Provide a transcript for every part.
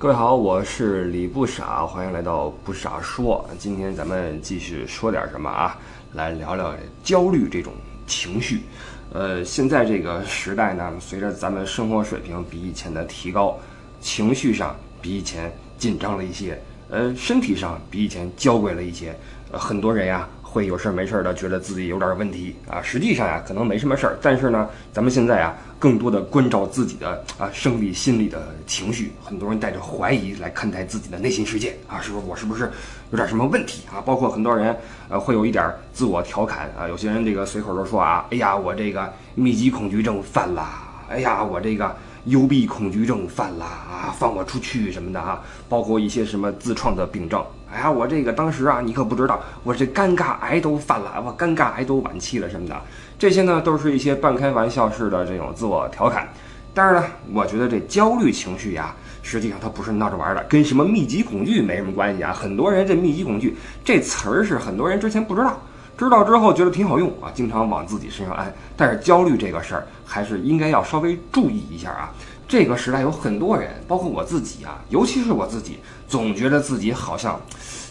各位好，我是李不傻，欢迎来到不傻说。今天咱们继续说点什么啊？来聊聊焦虑这种情绪。呃，现在这个时代呢，随着咱们生活水平比以前的提高，情绪上比以前紧张了一些，呃，身体上比以前娇贵了一些。呃，很多人呀。会有事儿没事儿的，觉得自己有点问题啊，实际上呀，可能没什么事儿。但是呢，咱们现在啊，更多的关照自己的啊生理、心理的情绪。很多人带着怀疑来看待自己的内心世界啊，是不是我是不是有点什么问题啊？包括很多人呃，会有一点自我调侃啊，有些人这个随口就说啊，哎呀，我这个密集恐惧症犯了，哎呀，我这个。幽闭恐惧症犯了啊，放我出去什么的啊，包括一些什么自创的病症。哎呀，我这个当时啊，你可不知道，我这尴尬癌都犯了，我尴尬癌都晚期了什么的。这些呢，都是一些半开玩笑式的这种自我调侃。但是呢，我觉得这焦虑情绪呀，实际上它不是闹着玩的，跟什么密集恐惧没什么关系啊。很多人这密集恐惧这词儿是很多人之前不知道。知道之后觉得挺好用啊，经常往自己身上安。但是焦虑这个事儿还是应该要稍微注意一下啊。这个时代有很多人，包括我自己啊，尤其是我自己，总觉得自己好像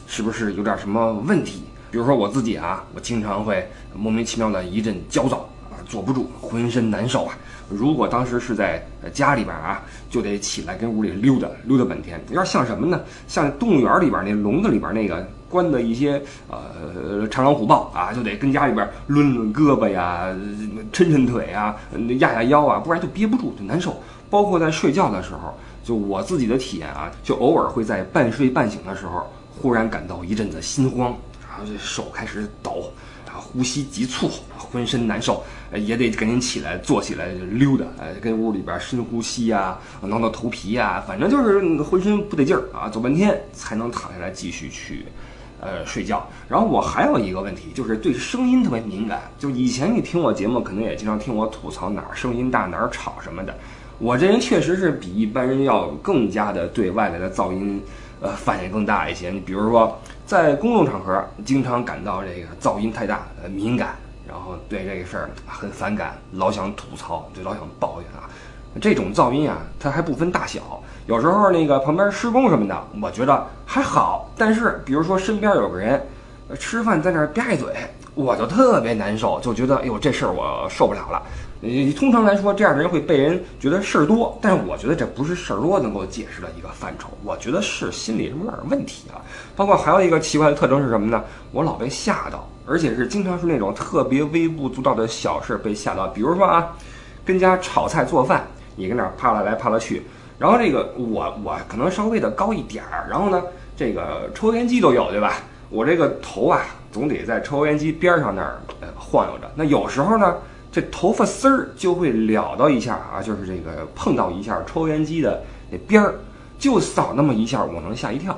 是不是有点什么问题。比如说我自己啊，我经常会莫名其妙的一阵焦躁啊，坐不住，浑身难受啊。如果当时是在家里边啊，就得起来跟屋里溜达溜达半天。有点像什么呢？像动物园里边那笼子里边那个。关的一些呃豺狼虎豹啊，就得跟家里边抡抡胳膊呀，抻抻腿啊，压压腰啊，不然就憋不住，就难受。包括在睡觉的时候，就我自己的体验啊，就偶尔会在半睡半醒的时候，忽然感到一阵子心慌，然后这手开始抖，然后呼吸急促，浑身难受，也得赶紧起来坐起来溜达，哎，跟屋里边深呼吸呀，挠挠头皮呀，反正就是浑身不得劲儿啊，走半天才能躺下来继续去。呃，睡觉。然后我还有一个问题，就是对声音特别敏感。就以前你听我节目，可能也经常听我吐槽哪儿声音大，哪儿吵什么的。我这人确实是比一般人要更加的对外来的噪音，呃，反应更大一些。你比如说，在公众场合，经常感到这个噪音太大，呃，敏感，然后对这个事儿很反感，老想吐槽，就老想抱怨啊。这种噪音啊，它还不分大小。有时候那个旁边施工什么的，我觉得还好。但是比如说身边有个人吃饭在那儿吧一嘴，我就特别难受，就觉得哎呦这事儿我受不了了。你通常来说，这样的人会被人觉得事儿多，但是我觉得这不是事儿多能够解释的一个范畴。我觉得是心里有点问题啊。包括还有一个奇怪的特征是什么呢？我老被吓到，而且是经常是那种特别微不足道的小事被吓到。比如说啊，跟家炒菜做饭，你跟那儿啪啦来啪啦去。然后这个我我可能稍微的高一点儿，然后呢，这个抽油烟机都有对吧？我这个头啊，总得在抽油烟机边上那儿呃晃悠着。那有时候呢，这头发丝儿就会燎到一下啊，就是这个碰到一下抽油烟机的那边儿，就扫那么一下，我能吓一跳，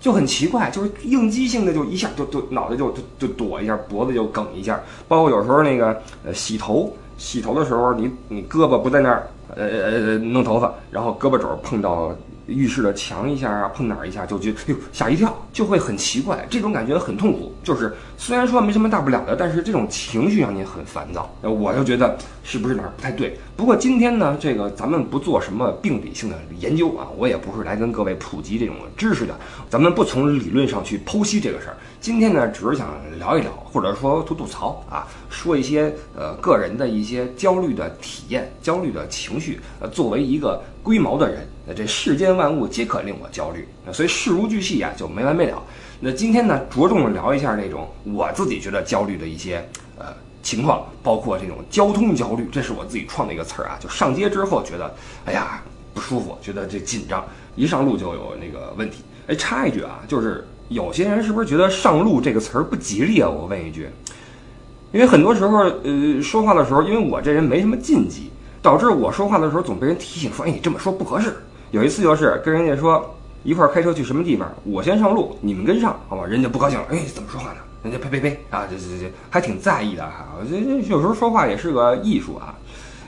就很奇怪，就是应激性的就一下就就脑袋就就就躲一下，脖子就梗一下。包括有时候那个呃洗头洗头的时候，你你胳膊不在那儿。呃呃弄头发，然后胳膊肘碰到浴室的墙一下啊，碰哪儿一下就就，哟吓一跳，就会很奇怪，这种感觉很痛苦。就是虽然说没什么大不了的，但是这种情绪让你很烦躁。我就觉得是不是哪儿不太对？不过今天呢，这个咱们不做什么病理性的研究啊，我也不是来跟各位普及这种知识的，咱们不从理论上去剖析这个事儿。今天呢，只是想聊一聊，或者说吐吐槽啊，说一些呃个人的一些焦虑的体验、焦虑的情绪。呃，作为一个龟毛的人，那这世间万物皆可令我焦虑，所以事无巨细啊，就没完没了。那今天呢，着重聊一下那种我自己觉得焦虑的一些呃情况，包括这种交通焦虑，这是我自己创的一个词儿啊。就上街之后觉得，哎呀不舒服，觉得这紧张，一上路就有那个问题。哎，插一句啊，就是。有些人是不是觉得“上路”这个词儿不吉利啊？我问一句，因为很多时候，呃，说话的时候，因为我这人没什么禁忌，导致我说话的时候总被人提醒说：“哎，你这么说不合适。”有一次就是跟人家说一块儿开车去什么地方，我先上路，你们跟上，好吧？人家不高兴了，哎，怎么说话呢？人家呸呸呸啊，这这这还挺在意的哈。我觉得有时候说话也是个艺术啊，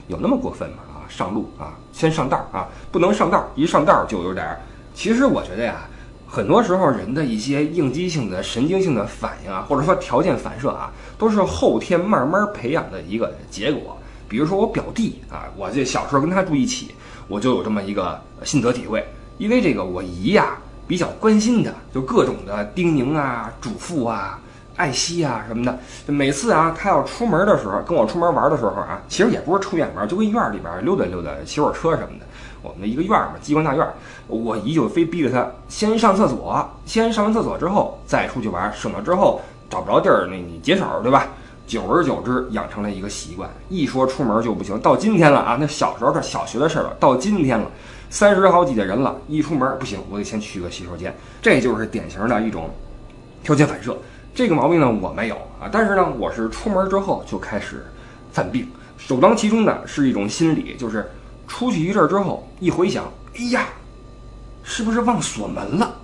有那么过分吗？啊，上路啊，先上道啊，不能上道，一上道就有点儿。其实我觉得呀。很多时候，人的一些应激性的、神经性的反应啊，或者说条件反射啊，都是后天慢慢培养的一个结果。比如说我表弟啊，我这小时候跟他住一起，我就有这么一个心得体会。因为这个我姨呀比较关心他，就各种的叮咛啊、嘱咐啊、爱惜啊什么的。每次啊，他要出门的时候，跟我出门玩的时候啊，其实也不是出远门，就跟院里边溜达溜达、骑会儿车什么的。我们的一个院嘛，机关大院，我姨就非逼着他先上厕所，先上完厕所之后再出去玩，省了之后找不着地儿，那你解手对吧？久而久之，养成了一个习惯，一说出门就不行。到今天了啊，那小时候这小学的事儿了，到今天了，三十好几的人了，一出门不行，我得先去个洗手间，这就是典型的一种条件反射。这个毛病呢，我没有啊，但是呢，我是出门之后就开始犯病，首当其冲的是一种心理，就是出去一阵之后，一回想，哎呀，是不是忘锁门了？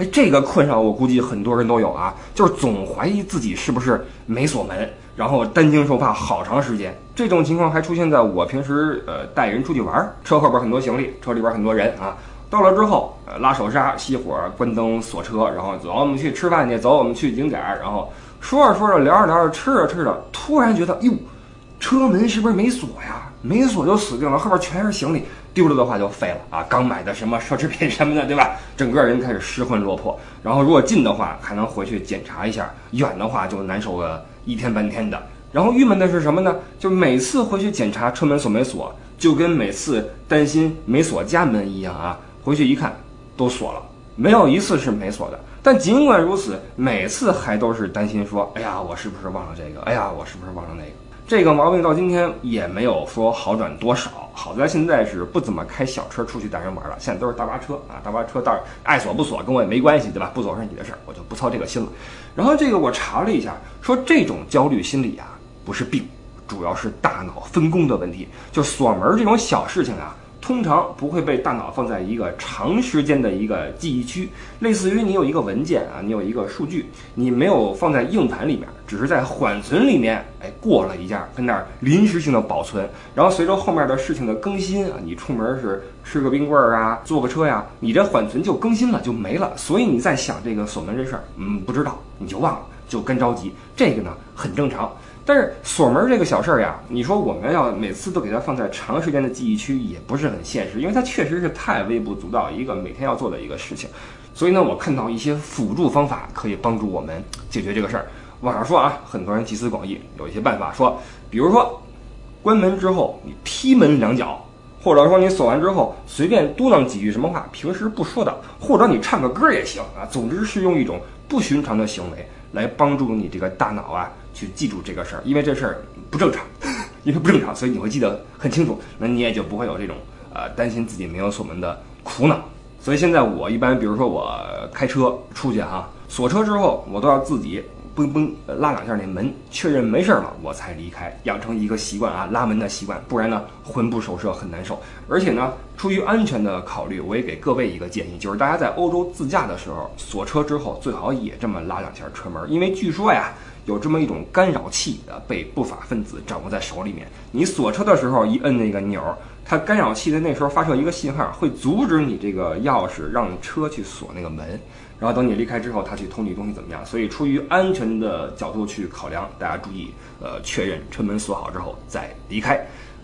哎，这个困扰我估计很多人都有啊，就是总怀疑自己是不是没锁门，然后担惊受怕好长时间。这种情况还出现在我平时呃带人出去玩，车后边很多行李，车里边很多人啊。到了之后，拉手刹、熄火、关灯、锁车，然后走，我们去吃饭去，走，我们去景点。然后说着说着，聊着聊着，吃着吃着，突然觉得哟，车门是不是没锁呀？没锁就死定了，后边全是行李。丢了的话就废了啊！刚买的什么奢侈品什么的，对吧？整个人开始失魂落魄。然后如果近的话，还能回去检查一下；远的话就难受个一天半天的。然后郁闷的是什么呢？就每次回去检查车门锁没锁，就跟每次担心没锁家门一样啊！回去一看，都锁了，没有一次是没锁的。但尽管如此，每次还都是担心说：“哎呀，我是不是忘了这个？哎呀，我是不是忘了那个？”这个毛病到今天也没有说好转多少。好在现在是不怎么开小车出去带人玩了，现在都是大巴车啊，大巴车到爱锁不锁跟我也没关系，对吧？不锁是你的事儿，我就不操这个心了。然后这个我查了一下，说这种焦虑心理啊不是病，主要是大脑分工的问题，就锁门这种小事情啊。通常不会被大脑放在一个长时间的一个记忆区，类似于你有一个文件啊，你有一个数据，你没有放在硬盘里面，只是在缓存里面，哎，过了一下，跟那儿临时性的保存，然后随着后面的事情的更新啊，你出门是吃个冰棍儿啊，坐个车呀，你这缓存就更新了，就没了，所以你在想这个锁门这事儿，嗯，不知道你就忘了，就跟着急，这个呢很正常。但是锁门这个小事儿呀，你说我们要每次都给它放在长时间的记忆区，也不是很现实，因为它确实是太微不足道一个每天要做的一个事情。所以呢，我看到一些辅助方法可以帮助我们解决这个事儿。网上说啊，很多人集思广益，有一些办法说，比如说关门之后你踢门两脚，或者说你锁完之后随便嘟囔几句什么话，平时不说的，或者你唱个歌也行啊。总之是用一种不寻常的行为来帮助你这个大脑啊。去记住这个事儿，因为这事儿不正常，因为不正常，所以你会记得很清楚，那你也就不会有这种呃担心自己没有锁门的苦恼。所以现在我一般，比如说我开车出去哈，锁车之后，我都要自己嘣嘣拉两下那门，确认没事儿了，我才离开，养成一个习惯啊，拉门的习惯，不然呢魂不守舍很难受。而且呢，出于安全的考虑，我也给各位一个建议，就是大家在欧洲自驾的时候锁车之后，最好也这么拉两下车门，因为据说呀。有这么一种干扰器的被不法分子掌握在手里面。你锁车的时候一摁那个钮，它干扰器在那时候发射一个信号，会阻止你这个钥匙让车去锁那个门。然后等你离开之后，它去偷你东西怎么样？所以出于安全的角度去考量，大家注意，呃，确认车门锁好之后再离开。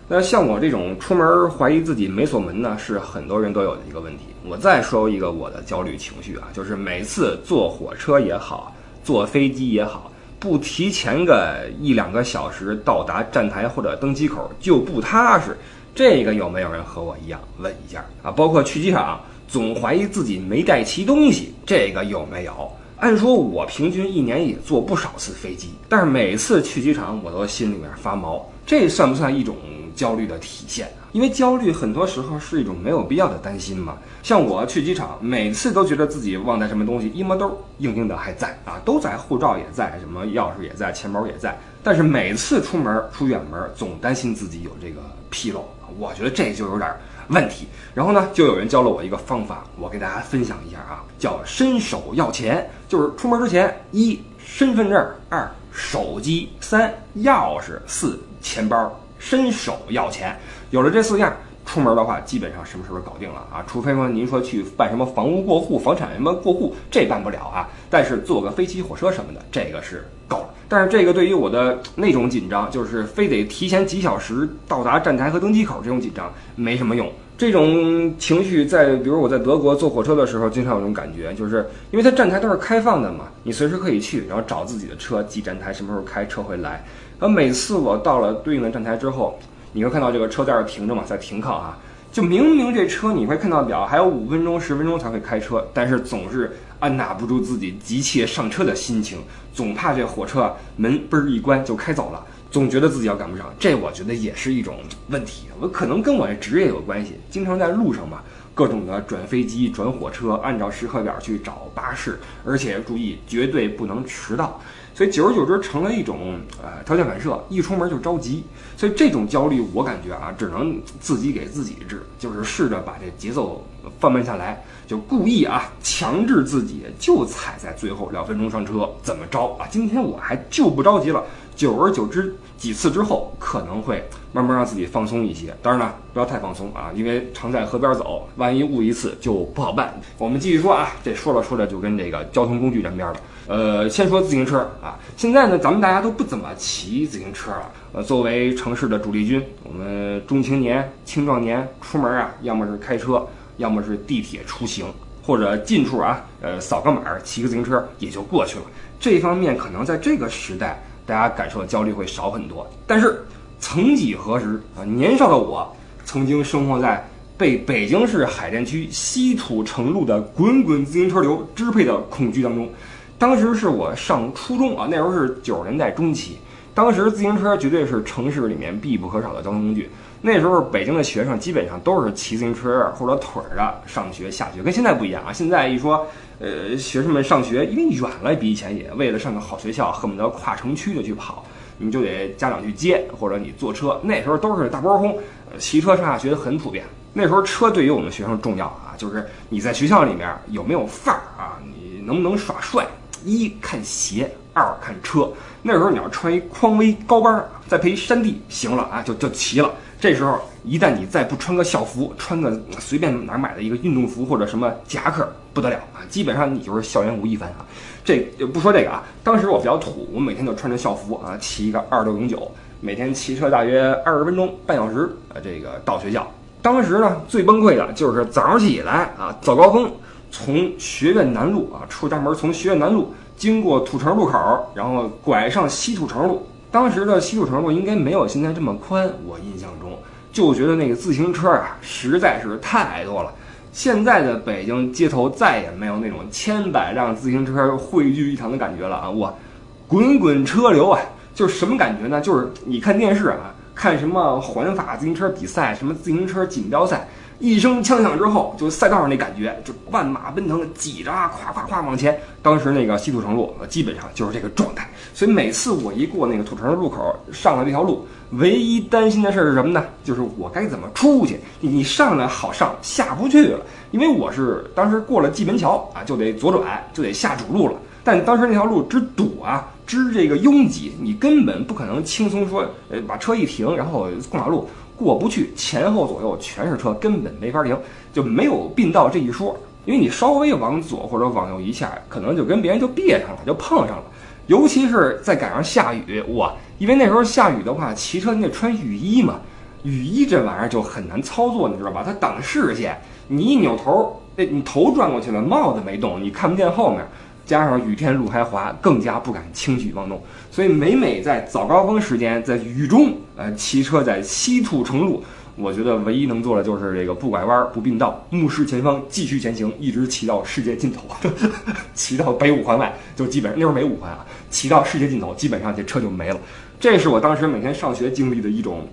那像我这种出门怀疑自己没锁门呢，是很多人都有的一个问题。我再说一个我的焦虑情绪啊，就是每次坐火车也好，坐飞机也好。不提前个一两个小时到达站台或者登机口就不踏实，这个有没有人和我一样问一下啊？包括去机场总怀疑自己没带齐东西，这个有没有？按说我平均一年也坐不少次飞机，但是每次去机场我都心里面发毛，这算不算一种焦虑的体现？因为焦虑很多时候是一种没有必要的担心嘛。像我去机场，每次都觉得自己忘带什么东西，衣帽兜硬硬的还在啊，都在，护照也在，什么钥匙也在，钱包也在。但是每次出门出远门，总担心自己有这个纰漏，我觉得这就有点问题。然后呢，就有人教了我一个方法，我给大家分享一下啊，叫伸手要钱，就是出门之前，一身份证，二手机，三钥匙，四钱包。伸手要钱，有了这四样，出门的话基本上什么事都搞定了啊。除非说您说去办什么房屋过户、房产什么过户，这办不了啊。但是坐个飞机、火车什么的，这个是够了。但是这个对于我的那种紧张，就是非得提前几小时到达站台和登机口这种紧张，没什么用。这种情绪在，比如我在德国坐火车的时候，经常有这种感觉，就是因为它站台都是开放的嘛，你随时可以去，然后找自己的车，记站台什么时候开车会来。而每次我到了对应的站台之后，你会看到这个车在这停着嘛，在停靠啊，就明明这车你会看到表还有五分钟、十分钟才会开车，但是总是按捺不住自己急切上车的心情，总怕这火车门嘣儿一关就开走了。总觉得自己要赶不上，这我觉得也是一种问题。我可能跟我这职业有关系，经常在路上嘛，各种的转飞机、转火车，按照时刻表去找巴士，而且注意绝对不能迟到。所以久而久之成了一种呃条件反射，一出门就着急。所以这种焦虑，我感觉啊，只能自己给自己治，就是试着把这节奏放慢下来，就故意啊强制自己就踩在最后两分钟上车，怎么着啊？今天我还就不着急了。久而久之，几次之后，可能会慢慢让自己放松一些。当然了，不要太放松啊，因为常在河边走，万一误一次就不好办。我们继续说啊，这说着说着就跟这个交通工具沾边了。呃，先说自行车啊，现在呢，咱们大家都不怎么骑自行车了。呃，作为城市的主力军，我们中青年、青壮年出门啊，要么是开车，要么是地铁出行，或者近处啊，呃，扫个码，骑个自行车也就过去了。这方面可能在这个时代。大家感受的焦虑会少很多，但是曾几何时啊，年少的我曾经生活在被北京市海淀区西土城路的滚滚自行车流支配的恐惧当中。当时是我上初中啊，那时候是九十年代中期，当时自行车绝对是城市里面必不可少的交通工具。那时候北京的学生基本上都是骑自行车或者腿儿的上学下学，跟现在不一样啊。现在一说，呃，学生们上学因为远了，比以前也为了上个好学校，恨不得跨城区的去跑，你就得家长去接，或者你坐车。那时候都是大波轰，骑车上下学很普遍。那时候车对于我们学生重要啊，就是你在学校里面有没有范儿啊，你能不能耍帅？一看鞋，二看车。那时候你要穿一匡威高帮，再配一山地，行了啊，就就齐了。这时候，一旦你再不穿个校服，穿个随便哪买的一个运动服或者什么夹克，不得了啊！基本上你就是校园吴亦凡啊。这不说这个啊，当时我比较土，我每天就穿着校服啊，骑一个二六零九，每天骑车大约二十分钟，半小时，呃，这个到学校。当时呢，最崩溃的就是早上起来啊，早高峰，从学院南路啊出家门，从学院南路经过土城路口，然后拐上西土城路。当时的西土城路应该没有现在这么宽，我印象中就觉得那个自行车啊实在是太多了。现在的北京街头再也没有那种千百辆自行车汇聚一堂的感觉了啊！哇，滚滚车流啊，就是什么感觉呢？就是你看电视啊，看什么环法自行车比赛，什么自行车锦标赛。一声枪响之后，就赛道上那感觉，就万马奔腾，挤着啊，咵咵咵往前。当时那个西土城路，基本上就是这个状态。所以每次我一过那个土城路口，上了这条路，唯一担心的事儿是什么呢？就是我该怎么出去？你上来好上，下不去了，因为我是当时过了蓟门桥啊，就得左转，就得下主路了。但当时那条路之堵啊，之这个拥挤，你根本不可能轻松说，呃，把车一停，然后过马路。过不去，前后左右全是车，根本没法停，就没有并道这一说。因为你稍微往左或者往右一下，可能就跟别人就别上了，就碰上了。尤其是在赶上下雨，哇！因为那时候下雨的话，骑车你得穿雨衣嘛，雨衣这玩意儿就很难操作，你知道吧？它挡视线，你一扭头，那你头转过去了，帽子没动，你看不见后面。加上雨天路还滑，更加不敢轻举妄动。所以每每在早高峰时间，在雨中，呃，骑车在西土城路，我觉得唯一能做的就是这个不拐弯、不并道，目视前方，继续前行，一直骑到世界尽头，骑到北五环外，就基本上那时候没五环啊，骑到世界尽头，基本上这车就没了。这是我当时每天上学经历的一种。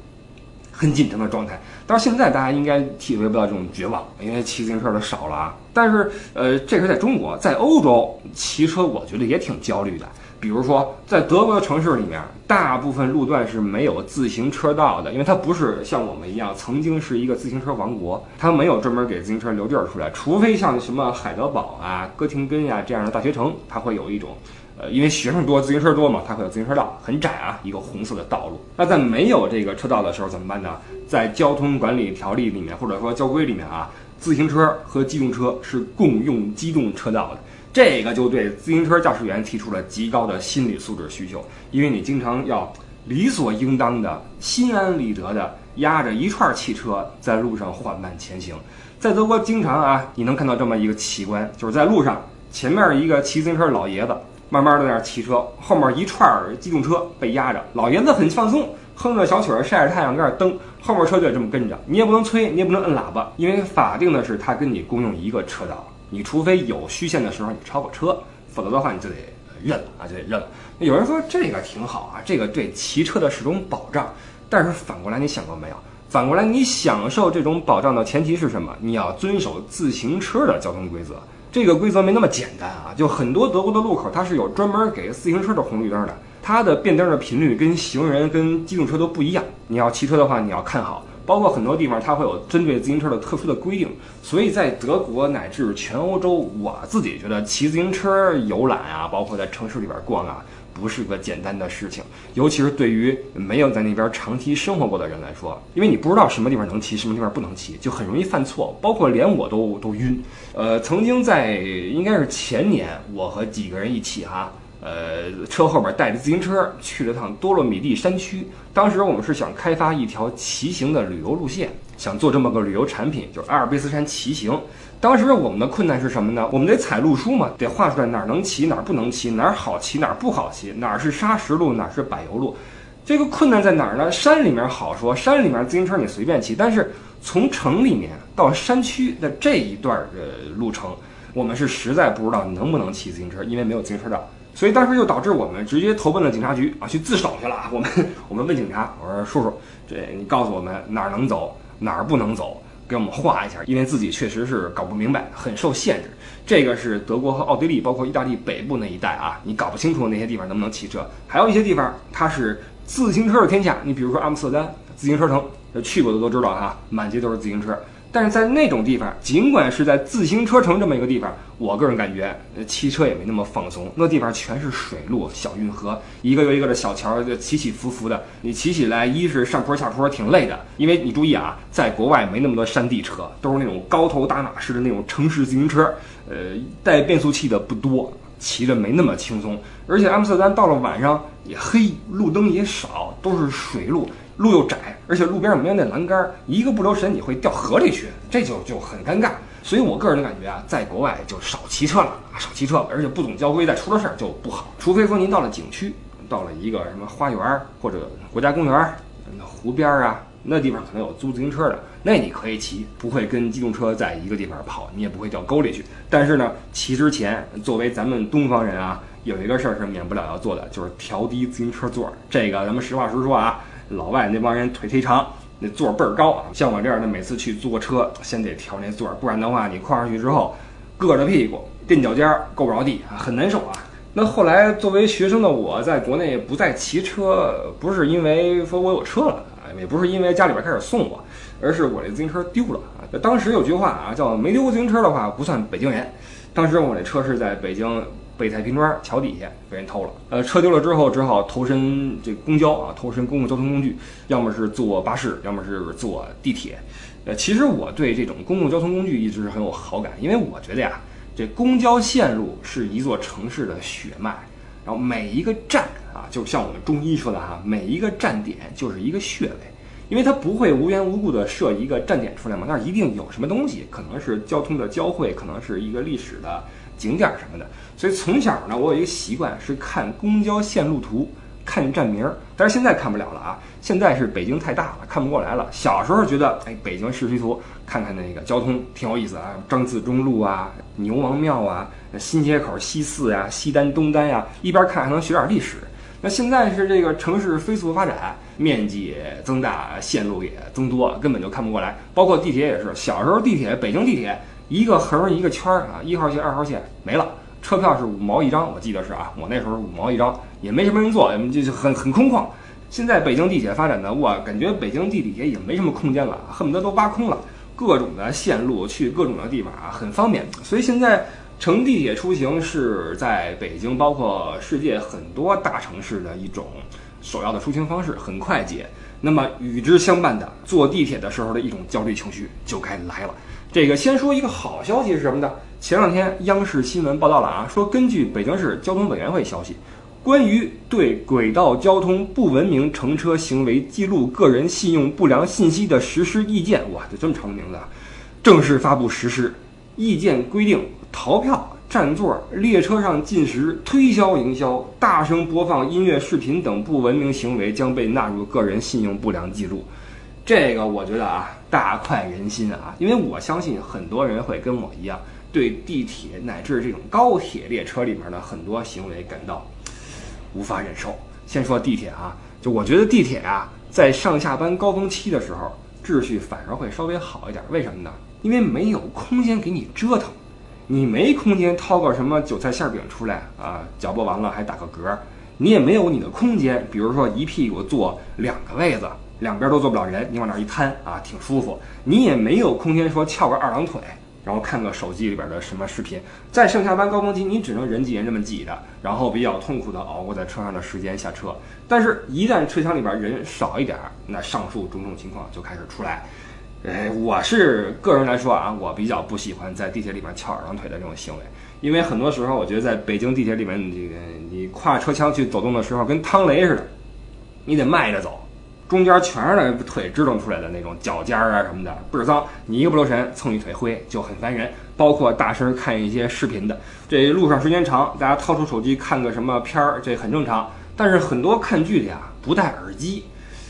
很紧张的状态，但是现在大家应该体会不到这种绝望，因为骑自行车的少了啊。但是，呃，这是在中国，在欧洲骑车，我觉得也挺焦虑的。比如说，在德国的城市里面，大部分路段是没有自行车道的，因为它不是像我们一样曾经是一个自行车王国，它没有专门给自行车留地儿出来，除非像什么海德堡啊、哥廷根呀这样的大学城，它会有一种。呃，因为学生多，自行车多嘛，它会有自行车道，很窄啊，一个红色的道路。那在没有这个车道的时候怎么办呢？在交通管理条例里面，或者说交规里面啊，自行车和机动车是共用机动车道的。这个就对自行车驾驶员提出了极高的心理素质需求，因为你经常要理所应当的、心安理得的压着一串汽车在路上缓慢前行。在德国，经常啊，你能看到这么一个奇观，就是在路上前面一个骑自行车的老爷子，慢慢的在那骑车，后面一串机动车被压着，老爷子很放松，哼着小曲儿，晒着太阳，在那蹬，后面车就这么跟着，你也不能催，你也不能摁喇叭，因为法定的是他跟你共用一个车道，你除非有虚线的时候你超过车，否则的话你就得认了啊，就得认了。有人说这个挺好啊，这个对骑车的是种保障，但是反过来你想过没有？反过来你享受这种保障的前提是什么？你要遵守自行车的交通规则。这个规则没那么简单啊，就很多德国的路口它是有专门给自行车的红绿灯的，它的变灯的频率跟行人跟机动车都不一样。你要骑车的话，你要看好。包括很多地方，它会有针对自行车的特殊的规定，所以在德国乃至全欧洲，我自己觉得骑自行车游览啊，包括在城市里边逛啊，不是个简单的事情，尤其是对于没有在那边长期生活过的人来说，因为你不知道什么地方能骑，什么地方不能骑，就很容易犯错，包括连我都都晕。呃，曾经在应该是前年，我和几个人一起哈。呃，车后边带着自行车去了趟多洛米蒂山区。当时我们是想开发一条骑行的旅游路线，想做这么个旅游产品，就是阿尔卑斯山骑行。当时我们的困难是什么呢？我们得采路书嘛，得画出来哪儿能骑，哪儿不能骑，哪儿好骑，哪儿不好骑，哪儿是沙石路，哪儿是柏油路。这个困难在哪儿呢？山里面好说，山里面自行车你随便骑，但是从城里面到山区的这一段的路程，我们是实在不知道能不能骑自行车，因为没有自行车道。所以当时就导致我们直接投奔了警察局啊，去自首去了啊。我们我们问警察，我说叔叔，这你告诉我们哪儿能走，哪儿不能走，给我们画一下，因为自己确实是搞不明白，很受限制。这个是德国和奥地利，包括意大利北部那一带啊，你搞不清楚那些地方能不能骑车。还有一些地方它是自行车的天下，你比如说阿姆斯特丹自行车城，去过的都知道哈，满街都是自行车。但是在那种地方，尽管是在自行车城这么一个地方，我个人感觉，骑车也没那么放松。那地方全是水路、小运河，一个又一个的小桥，就起起伏伏的。你骑起来，一是上坡下坡挺累的，因为你注意啊，在国外没那么多山地车，都是那种高头大马式的那种城市自行车，呃，带变速器的不多，骑着没那么轻松。而且阿姆斯特丹到了晚上也黑，路灯也少，都是水路。路又窄，而且路边上没有那栏杆，一个不留神你会掉河里去，这就就很尴尬。所以我个人的感觉啊，在国外就少骑车了，少骑车，而且不懂交规，再出了事儿就不好。除非说您到了景区，到了一个什么花园或者国家公园，那湖边啊，那地方可能有租自行车的，那你可以骑，不会跟机动车在一个地方跑，你也不会掉沟里去。但是呢，骑之前，作为咱们东方人啊，有一个事儿是免不了要做的，就是调低自行车座。这个咱们实话实说啊。老外那帮人腿忒长，那座儿倍儿高啊！像我这样的，每次去坐车，先得调那座儿，不然的话，你跨上去之后，硌着屁股，垫脚尖儿，够不着地啊，很难受啊。那后来作为学生的我，在国内不再骑车，不是因为说我有车了啊，也不是因为家里边开始送我，而是我这自行车丢了啊。当时有句话啊，叫没丢过自行车的话不算北京人。当时我这车是在北京。北太平庄桥底下被人偷了，呃，车丢了之后，只好投身这公交啊，投身公共交通工具，要么是坐巴士，要么是坐地铁。呃，其实我对这种公共交通工具一直是很有好感，因为我觉得呀，这公交线路是一座城市的血脉，然后每一个站啊，就像我们中医说的哈，每一个站点就是一个穴位，因为它不会无缘无故的设一个站点出来嘛，那一定有什么东西，可能是交通的交汇，可能是一个历史的。景点什么的，所以从小呢，我有一个习惯是看公交线路图，看站名儿。但是现在看不了了啊，现在是北京太大了，看不过来了。小时候觉得，哎，北京市区图，看看那个交通挺有意思啊，张自忠路啊，牛王庙啊，新街口西四呀，西单东单呀，一边看还能学点历史。那现在是这个城市飞速发展，面积也增大，线路也增多，根本就看不过来。包括地铁也是，小时候地铁，北京地铁。一个横一个圈儿啊，一号线、二号线没了，车票是五毛一张，我记得是啊，我那时候五毛一张，也没什么人坐，就很很空旷。现在北京地铁发展的，我感觉北京地地铁也没什么空间了，恨不得都挖空了，各种的线路去各种的地方啊，很方便。所以现在乘地铁出行是在北京，包括世界很多大城市的一种首要的出行方式，很快捷。那么与之相伴的，坐地铁的时候的一种焦虑情绪就该来了。这个先说一个好消息是什么呢？前两天央视新闻报道了啊，说根据北京市交通委员会消息，关于对轨道交通不文明乘车行为记录个人信用不良信息的实施意见，哇，这这么长的名字，啊！正式发布实施。意见规定，逃票、占座、列车上进食、推销营销、大声播放音乐、视频等不文明行为将被纳入个人信用不良记录。这个我觉得啊，大快人心啊，因为我相信很多人会跟我一样，对地铁乃至这种高铁列车里面的很多行为感到无法忍受。先说地铁啊，就我觉得地铁啊，在上下班高峰期的时候，秩序反而会稍微好一点。为什么呢？因为没有空间给你折腾，你没空间掏个什么韭菜馅饼出来啊，嚼不完了还打个嗝，你也没有你的空间，比如说一屁股坐两个位子，两边都坐不了人，你往那一瘫啊，挺舒服。你也没有空间说翘个二郎腿，然后看个手机里边的什么视频。在上下班高峰期，你只能人挤人这么挤着，然后比较痛苦的熬过在车上的时间下车。但是，一旦车厢里边人少一点，那上述种种情况就开始出来。哎，我是个人来说啊，我比较不喜欢在地铁里面翘二郎腿的这种行为，因为很多时候我觉得在北京地铁里面，这个你跨车厢去走动的时候，跟趟雷似的，你得迈着走，中间全是那腿支棱出来的那种脚尖啊什么的，倍儿脏，你一个不留神蹭一腿灰就很烦人。包括大声看一些视频的，这路上时间长，大家掏出手机看个什么片儿，这很正常。但是很多看剧的呀不戴耳机，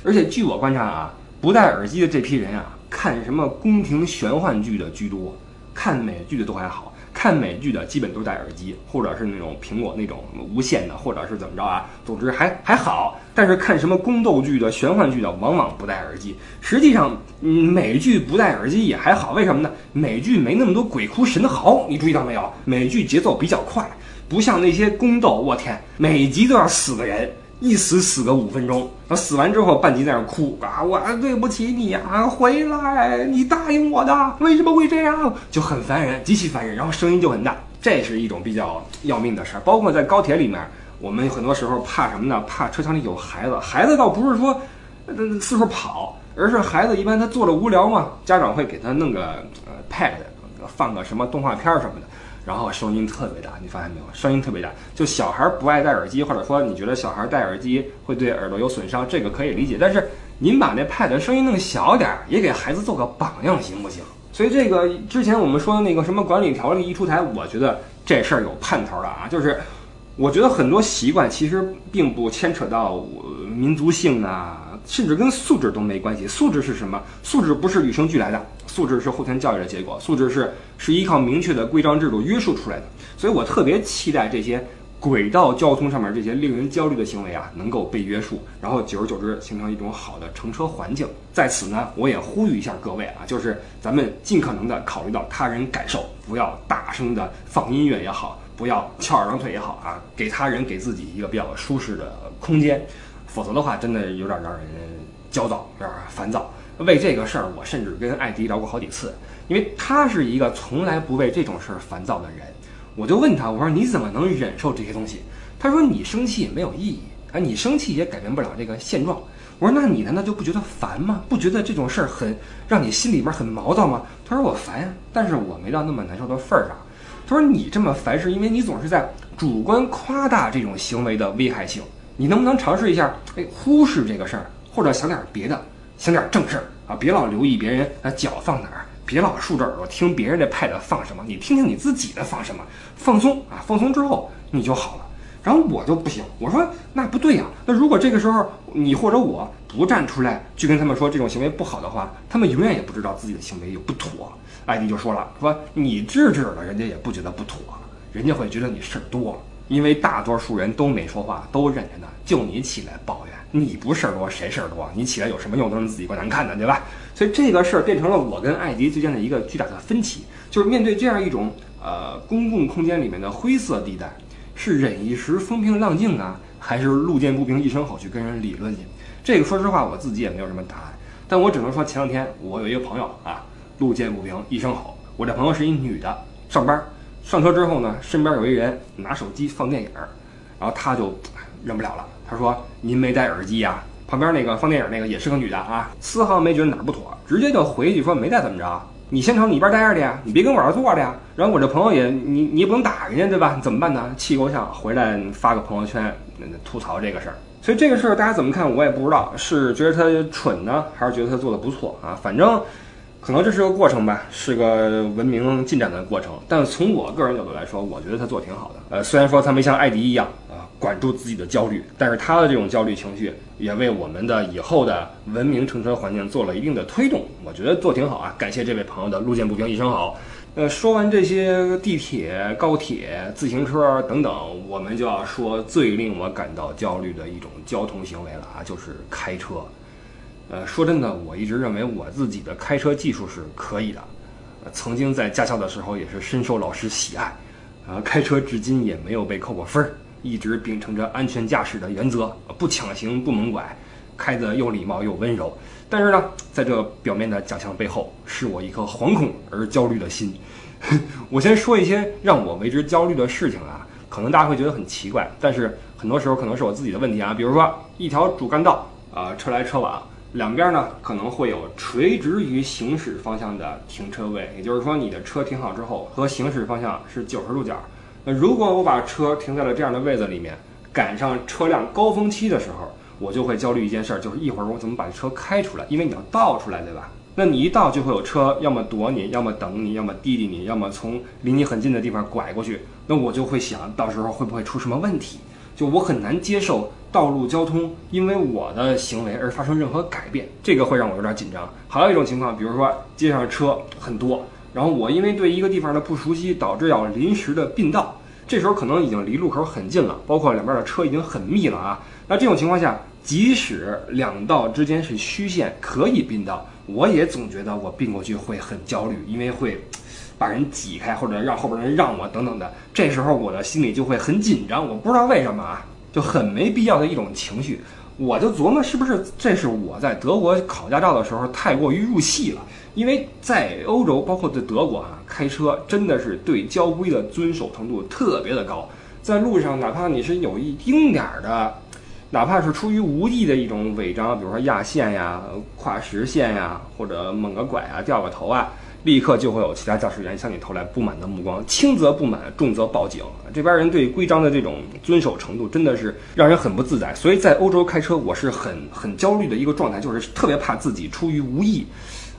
而且据我观察啊，不戴耳机的这批人啊。看什么宫廷玄幻剧的居多，看美剧的都还好看美剧的基本都戴耳机，或者是那种苹果那种无线的，或者是怎么着啊？总之还还好。但是看什么宫斗剧的、玄幻剧的，往往不戴耳机。实际上，嗯，美剧不戴耳机也还好，为什么呢？美剧没那么多鬼哭神嚎，你注意到没有？美剧节奏比较快，不像那些宫斗，我天，每集都要死个人。一死死个五分钟，然后死完之后半集在那哭啊！我对不起你啊，回来，你答应我的，为什么会这样？就很烦人，极其烦人，然后声音就很大，这是一种比较要命的事儿。包括在高铁里面，我们很多时候怕什么呢？怕车厢里有孩子，孩子倒不是说四处跑，而是孩子一般他坐着无聊嘛，家长会给他弄个呃 pad，放个什么动画片什么的。然后声音特别大，你发现没有？声音特别大，就小孩不爱戴耳机，或者说你觉得小孩戴耳机会对耳朵有损伤，这个可以理解。但是您把那 pad 声音弄小点儿，也给孩子做个榜样，行不行？所以这个之前我们说的那个什么管理条例一出台，我觉得这事儿有盼头了啊。就是我觉得很多习惯其实并不牵扯到民族性啊。甚至跟素质都没关系。素质是什么？素质不是与生俱来的，素质是后天教育的结果。素质是是依靠明确的规章制度约束出来的。所以我特别期待这些轨道交通上面这些令人焦虑的行为啊，能够被约束，然后久而久之形成一种好的乘车环境。在此呢，我也呼吁一下各位啊，就是咱们尽可能的考虑到他人感受，不要大声的放音乐也好，不要翘二郎腿也好啊，给他人给自己一个比较舒适的空间。否则的话，真的有点让人焦躁，有点烦躁。为这个事儿，我甚至跟艾迪聊过好几次，因为他是一个从来不为这种事儿烦躁的人。我就问他，我说你怎么能忍受这些东西？他说你生气也没有意义啊，你生气也改变不了这个现状。我说那你难道就不觉得烦吗？不觉得这种事儿很让你心里边很毛躁吗？他说我烦呀，但是我没到那么难受的份儿上。他说你这么烦是因为你总是在主观夸大这种行为的危害性。你能不能尝试一下？哎，忽视这个事儿，或者想点别的，想点正事儿啊！别老留意别人啊脚放哪儿，别老竖着耳朵听别人的 pad 放什么，你听听你自己的放什么，放松啊！放松之后你就好了。然后我就不行，我说那不对呀。那如果这个时候你或者我不站出来去跟他们说这种行为不好的话，他们永远也不知道自己的行为有不妥。艾迪就说了，说你制止了，人家也不觉得不妥，人家会觉得你事儿多。因为大多数人都没说话，都忍着呢，就你起来抱怨，你不事儿多谁事儿多？你起来有什么用？都是自己怪难看的，对吧？所以这个事儿变成了我跟艾迪之间的一个巨大的分歧，就是面对这样一种呃公共空间里面的灰色地带，是忍一时风平浪静啊，还是路见不平一声吼去跟人理论去？这个说实话我自己也没有什么答案，但我只能说前两天我有一个朋友啊，路见不平一声吼，我这朋友是一女的，上班。上车之后呢，身边有一人拿手机放电影，然后他就忍不了了。他说：“您没戴耳机呀？”旁边那个放电影那个也是个女的啊，丝毫没觉得哪儿不妥，直接就回一句说：“没戴怎么着？你先朝你一边待着去呀，你别跟我这坐着呀。”然后我这朋友也你你也不能打人家对吧？怎么办呢？气够呛，回来发个朋友圈，吐槽这个事儿。所以这个事儿大家怎么看，我也不知道，是觉得他蠢呢，还是觉得他做的不错啊？反正可能这是个过程吧，是个文明进展的过程。但从我个人角度来说，我觉得他做挺好的。呃，虽然说他没像艾迪一样啊管住自己的焦虑，但是他的这种焦虑情绪也为我们的以后的文明乘车环境做了一定的推动。我觉得做挺好啊，感谢这位朋友的路见不平一声好。呃，说完这些地铁、高铁、自行车等等，我们就要说最令我感到焦虑的一种交通行为了啊，就是开车。呃，说真的，我一直认为我自己的开车技术是可以的，呃曾经在驾校的时候也是深受老师喜爱，啊，开车至今也没有被扣过分儿，一直秉承着安全驾驶的原则，不抢行，不猛拐，开得又礼貌又温柔。但是呢，在这表面的奖项背后，是我一颗惶恐而焦虑的心。我先说一些让我为之焦虑的事情啊，可能大家会觉得很奇怪，但是很多时候可能是我自己的问题啊。比如说一条主干道啊，车来车往，两边呢可能会有垂直于行驶方向的停车位，也就是说你的车停好之后和行驶方向是九十度角。那如果我把车停在了这样的位子里面，赶上车辆高峰期的时候。我就会焦虑一件事儿，就是一会儿我怎么把车开出来？因为你要倒出来，对吧？那你一倒就会有车，要么躲你，要么等你，要么滴滴你，要么从离你很近的地方拐过去。那我就会想到时候会不会出什么问题？就我很难接受道路交通因为我的行为而发生任何改变，这个会让我有点紧张。还有一种情况，比如说街上车很多，然后我因为对一个地方的不熟悉，导致要临时的并道，这时候可能已经离路口很近了，包括两边的车已经很密了啊。那这种情况下，即使两道之间是虚线，可以并道，我也总觉得我并过去会很焦虑，因为会把人挤开，或者让后边人让我等等的。这时候我的心里就会很紧张，我不知道为什么啊，就很没必要的一种情绪。我就琢磨是不是这是我在德国考驾照的时候太过于入戏了，因为在欧洲，包括在德国啊，开车真的是对交规的遵守程度特别的高，在路上哪怕你是有一丁点儿的。哪怕是出于无意的一种违章，比如说压线呀、跨实线呀，或者猛个拐啊、掉个头啊，立刻就会有其他驾驶员向你投来不满的目光，轻则不满，重则报警。这边人对规章的这种遵守程度真的是让人很不自在。所以在欧洲开车，我是很 很焦虑的一个状态，就是特别怕自己出于无意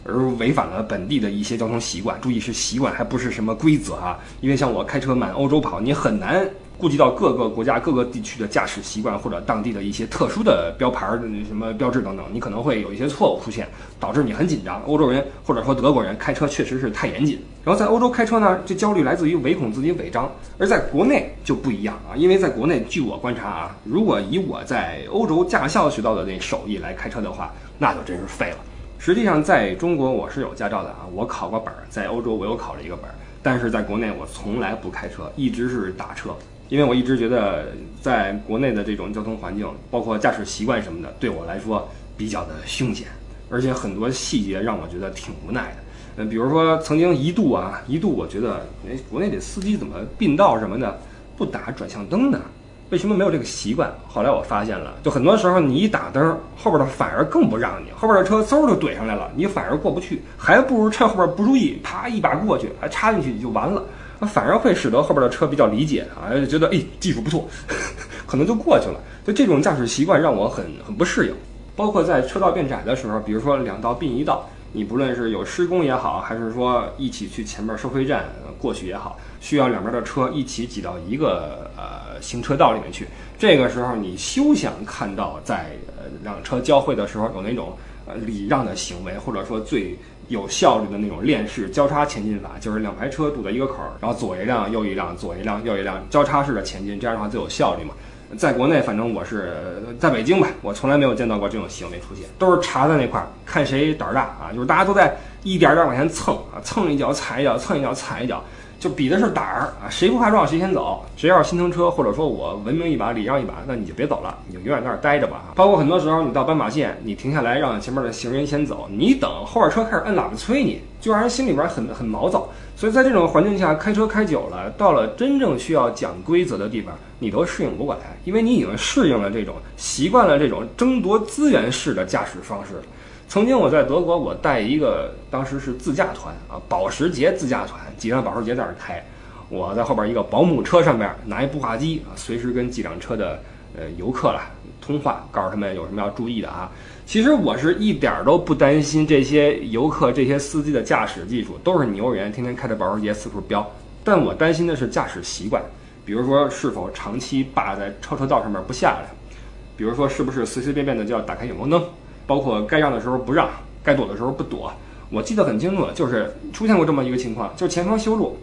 而违反了本地的一些交通习惯。注意是习惯，还不是什么规则啊。因为像我开车满欧洲跑，你很难。顾及到各个国家、各个地区的驾驶习惯，或者当地的一些特殊的标牌儿、什么标志等等，你可能会有一些错误出现，导致你很紧张。欧洲人或者说德国人开车确实是太严谨。然后在欧洲开车呢，这焦虑来自于唯恐自己违章；而在国内就不一样啊，因为在国内，据我观察啊，如果以我在欧洲驾校学到的那手艺来开车的话，那就真是废了。实际上，在中国我是有驾照的啊，我考过本儿，在欧洲我又考了一个本儿，但是在国内我从来不开车，一直是打车。因为我一直觉得，在国内的这种交通环境，包括驾驶习惯什么的，对我来说比较的凶险，而且很多细节让我觉得挺无奈的。嗯，比如说曾经一度啊，一度我觉得，哎，国内的司机怎么并道什么的不打转向灯呢？为什么没有这个习惯？后来我发现了，就很多时候你一打灯，后边的反而更不让你，后边的车嗖就怼上来了，你反而过不去，还不如趁后边不注意，啪一把过去，还插进去就完了。那反而会使得后边的车比较理解啊，觉得哎技术不错，可能就过去了。就这种驾驶习惯让我很很不适应。包括在车道变窄的时候，比如说两道并一道，你不论是有施工也好，还是说一起去前面收费站过去也好，需要两边的车一起挤到一个呃行车道里面去。这个时候你休想看到在呃两车交汇的时候有那种呃礼让的行为，或者说最。有效率的那种链式交叉前进法，就是两排车堵在一个口儿，然后左一辆右一辆，左一辆右一辆交叉式的前进，这样的话最有效率嘛。在国内，反正我是在北京吧，我从来没有见到过这种行为出现，都是查在那块儿，看谁胆儿大啊，就是大家都在一点点往前蹭啊，蹭一脚踩一脚，蹭一脚踩一脚。就比的是胆儿啊，谁不怕撞谁先走。谁要是心疼车，或者说我文明一把礼让一把，那你就别走了，你就永远在那儿待着吧。包括很多时候，你到斑马线，你停下来让前面的行人先走，你等后边车开始摁喇叭催你，就让人心里边很很毛躁。所以在这种环境下开车开久了，到了真正需要讲规则的地方，你都适应不过来，因为你已经适应了这种习惯了这种争夺资源式的驾驶方式。曾经我在德国，我带一个当时是自驾团啊，保时捷自驾团，几辆保时捷在那儿开，我在后边一个保姆车上面拿一步话机啊，随时跟几辆车的呃游客了通话，告诉他们有什么要注意的啊。其实我是一点儿都不担心这些游客、这些司机的驾驶技术，都是牛人，天天开着保时捷四处飙。但我担心的是驾驶习惯，比如说是否长期霸在超车道上面不下来，比如说是不是随随便便的就要打开远光灯，包括该让的时候不让，该躲的时候不躲。我记得很清楚，就是出现过这么一个情况，就是前方修路，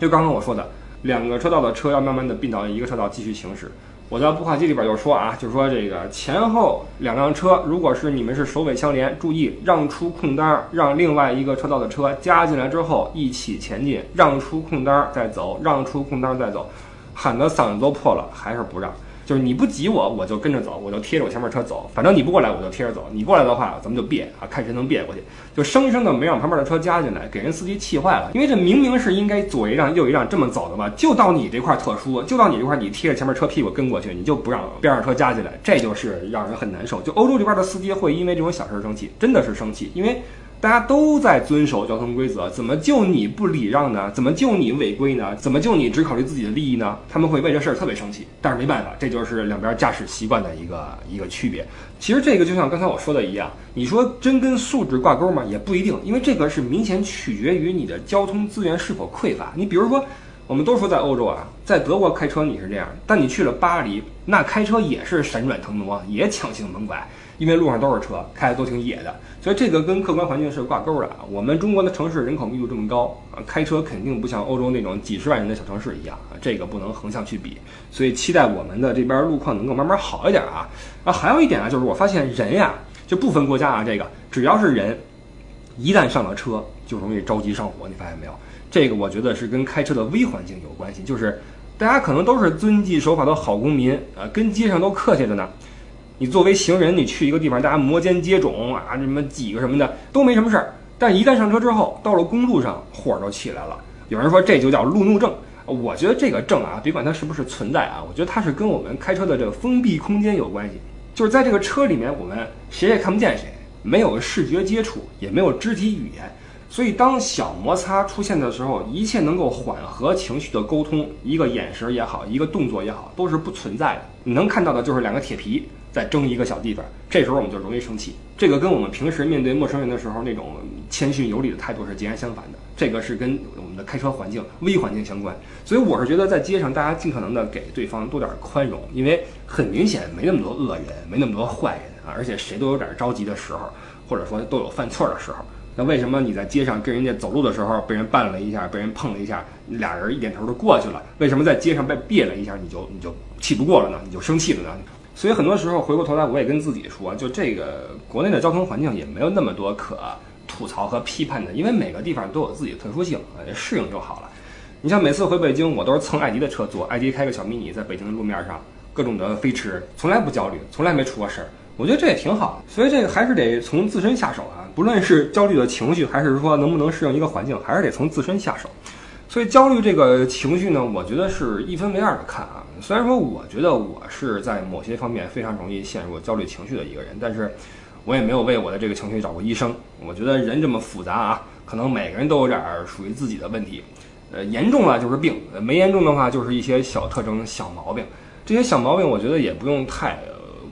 就刚刚我说的，两个车道的车要慢慢的并到一个车道继续行驶。我在步话机里边就说啊，就是说这个前后两辆车，如果是你们是首尾相连，注意让出空单，让另外一个车道的车加进来之后一起前进，让出空单再走，让出空单再走，喊得嗓子都破了，还是不让。就是你不挤我，我就跟着走，我就贴着我前面车走。反正你不过来，我就贴着走。你过来的话，咱们就别啊，看谁能别过去。就生生的没让旁边的车加进来，给人司机气坏了。因为这明明是应该左一让右一让这么走的嘛，就到你这块特殊，就到你这块你贴着前面车屁股跟过去，你就不让边上车加进来，这就是让人很难受。就欧洲这边的司机会因为这种小事生气，真的是生气，因为。大家都在遵守交通规则，怎么就你不礼让呢？怎么就你违规呢？怎么就你只考虑自己的利益呢？他们会为这事儿特别生气，但是没办法，这就是两边驾驶习惯的一个一个区别。其实这个就像刚才我说的一样，你说真跟素质挂钩吗？也不一定，因为这个是明显取决于你的交通资源是否匮乏。你比如说，我们都说在欧洲啊，在德国开车你是这样，但你去了巴黎，那开车也是闪转腾挪，也抢行猛拐。因为路上都是车，开的都挺野的，所以这个跟客观环境是挂钩的啊。我们中国的城市人口密度这么高啊，开车肯定不像欧洲那种几十万人的小城市一样啊，这个不能横向去比。所以期待我们的这边路况能够慢慢好一点啊。啊，还有一点啊，就是我发现人呀，就部分国家啊，这个只要是人，一旦上了车就容易着急上火，你发现没有？这个我觉得是跟开车的微环境有关系，就是大家可能都是遵纪守法的好公民啊，跟街上都客气着呢。你作为行人，你去一个地方，大家摩肩接踵啊，什么几个什么的都没什么事儿。但一旦上车之后，到了公路上，火儿就起来了。有人说这就叫路怒症，我觉得这个症啊，别管它是不是存在啊，我觉得它是跟我们开车的这个封闭空间有关系。就是在这个车里面，我们谁也看不见谁，没有视觉接触，也没有肢体语言，所以当小摩擦出现的时候，一切能够缓和情绪的沟通，一个眼神也好，一个动作也好，都是不存在的。你能看到的就是两个铁皮。在争一个小地方，这时候我们就容易生气。这个跟我们平时面对陌生人的时候那种谦逊有礼的态度是截然相反的。这个是跟我们的开车环境、微环境相关。所以我是觉得在街上大家尽可能的给对方多点宽容，因为很明显没那么多恶人，没那么多坏人啊，而且谁都有点着急的时候，或者说都有犯错的时候。那为什么你在街上跟人家走路的时候被人绊了一下，被人碰了一下，俩人一点头就过去了？为什么在街上被别了一下你就你就气不过了呢？你就生气了呢？所以很多时候回过头来，我也跟自己说，就这个国内的交通环境也没有那么多可吐槽和批判的，因为每个地方都有自己的特殊性，适应就好了。你像每次回北京，我都是蹭艾迪的车坐，艾迪开个小迷你，在北京的路面上各种的飞驰，从来不焦虑，从来没出过事儿。我觉得这也挺好。所以这个还是得从自身下手啊，不论是焦虑的情绪，还是说能不能适应一个环境，还是得从自身下手。所以焦虑这个情绪呢，我觉得是一分为二的看啊。虽然说我觉得我是在某些方面非常容易陷入焦虑情绪的一个人，但是我也没有为我的这个情绪找过医生。我觉得人这么复杂啊，可能每个人都有点属于自己的问题。呃，严重了就是病，没严重的话就是一些小特征、小毛病。这些小毛病我觉得也不用太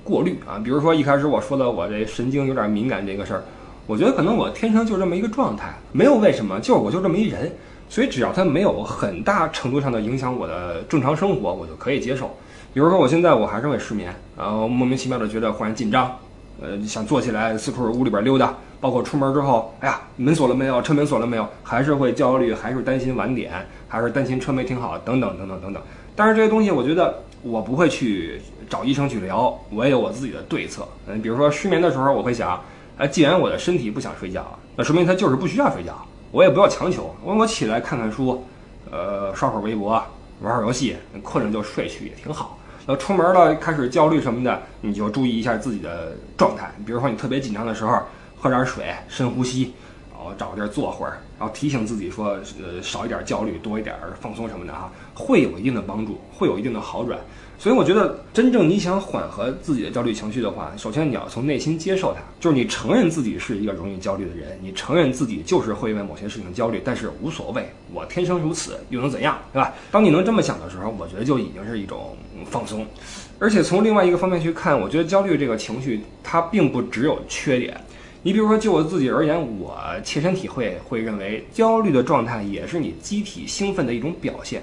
过滤啊。比如说一开始我说的我这神经有点敏感这个事儿，我觉得可能我天生就这么一个状态，没有为什么，就是我就这么一人。所以只要它没有很大程度上的影响我的正常生活，我就可以接受。比如说我现在我还是会失眠，然后莫名其妙的觉得忽然紧张，呃，想坐起来四处屋里边溜达，包括出门之后，哎呀，门锁了没有？车门锁了没有？还是会焦虑，还是担心晚点，还是担心车没停好，等等等等等等。但是这些东西，我觉得我不会去找医生去聊，我也有我自己的对策。嗯，比如说失眠的时候，我会想，哎，既然我的身体不想睡觉，那说明它就是不需要睡觉。我也不要强求，我我起来看看书，呃，刷会儿微博，玩会儿游戏，困了就睡去也挺好。那出门了开始焦虑什么的，你就注意一下自己的状态。比如说你特别紧张的时候，喝点水，深呼吸，然后找个地儿坐会儿，然后提醒自己说，呃，少一点焦虑，多一点放松什么的哈，会有一定的帮助，会有一定的好转。所以我觉得，真正你想缓和自己的焦虑情绪的话，首先你要从内心接受它，就是你承认自己是一个容易焦虑的人，你承认自己就是会因为某些事情焦虑，但是无所谓，我天生如此，又能怎样，对吧？当你能这么想的时候，我觉得就已经是一种放松。而且从另外一个方面去看，我觉得焦虑这个情绪它并不只有缺点。你比如说，就我自己而言，我切身体会会认为，焦虑的状态也是你机体兴奋的一种表现。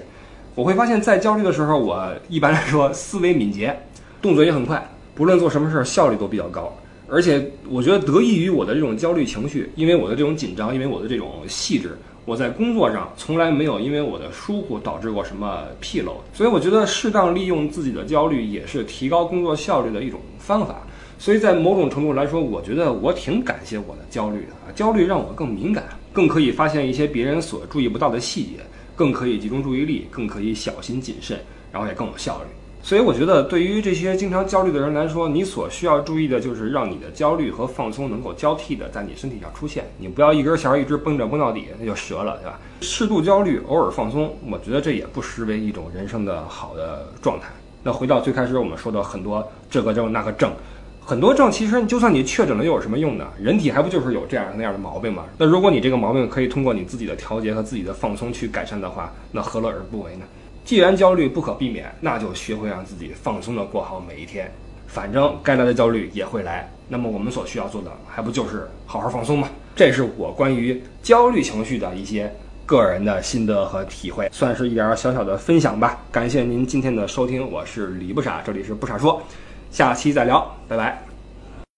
我会发现，在焦虑的时候，我一般来说思维敏捷，动作也很快，不论做什么事儿效率都比较高。而且我觉得得益于我的这种焦虑情绪，因为我的这种紧张，因为我的这种细致，我在工作上从来没有因为我的疏忽导致过什么纰漏。所以我觉得适当利用自己的焦虑也是提高工作效率的一种方法。所以在某种程度来说，我觉得我挺感谢我的焦虑的啊，焦虑让我更敏感，更可以发现一些别人所注意不到的细节。更可以集中注意力，更可以小心谨慎，然后也更有效率。所以我觉得，对于这些经常焦虑的人来说，你所需要注意的就是让你的焦虑和放松能够交替的在你身体上出现。你不要一根弦一直绷着绷到底，那就折了，对吧？适度焦虑，偶尔放松，我觉得这也不失为一种人生的好的状态。那回到最开始我们说的很多这个症那个症。很多症其实就算你确诊了又有什么用呢？人体还不就是有这样那样的毛病吗？那如果你这个毛病可以通过你自己的调节和自己的放松去改善的话，那何乐而不为呢？既然焦虑不可避免，那就学会让自己放松的过好每一天。反正该来的焦虑也会来，那么我们所需要做的还不就是好好放松吗？这是我关于焦虑情绪的一些个人的心得和体会，算是一点小小的分享吧。感谢您今天的收听，我是李不傻，这里是不傻说。下期再聊，拜拜。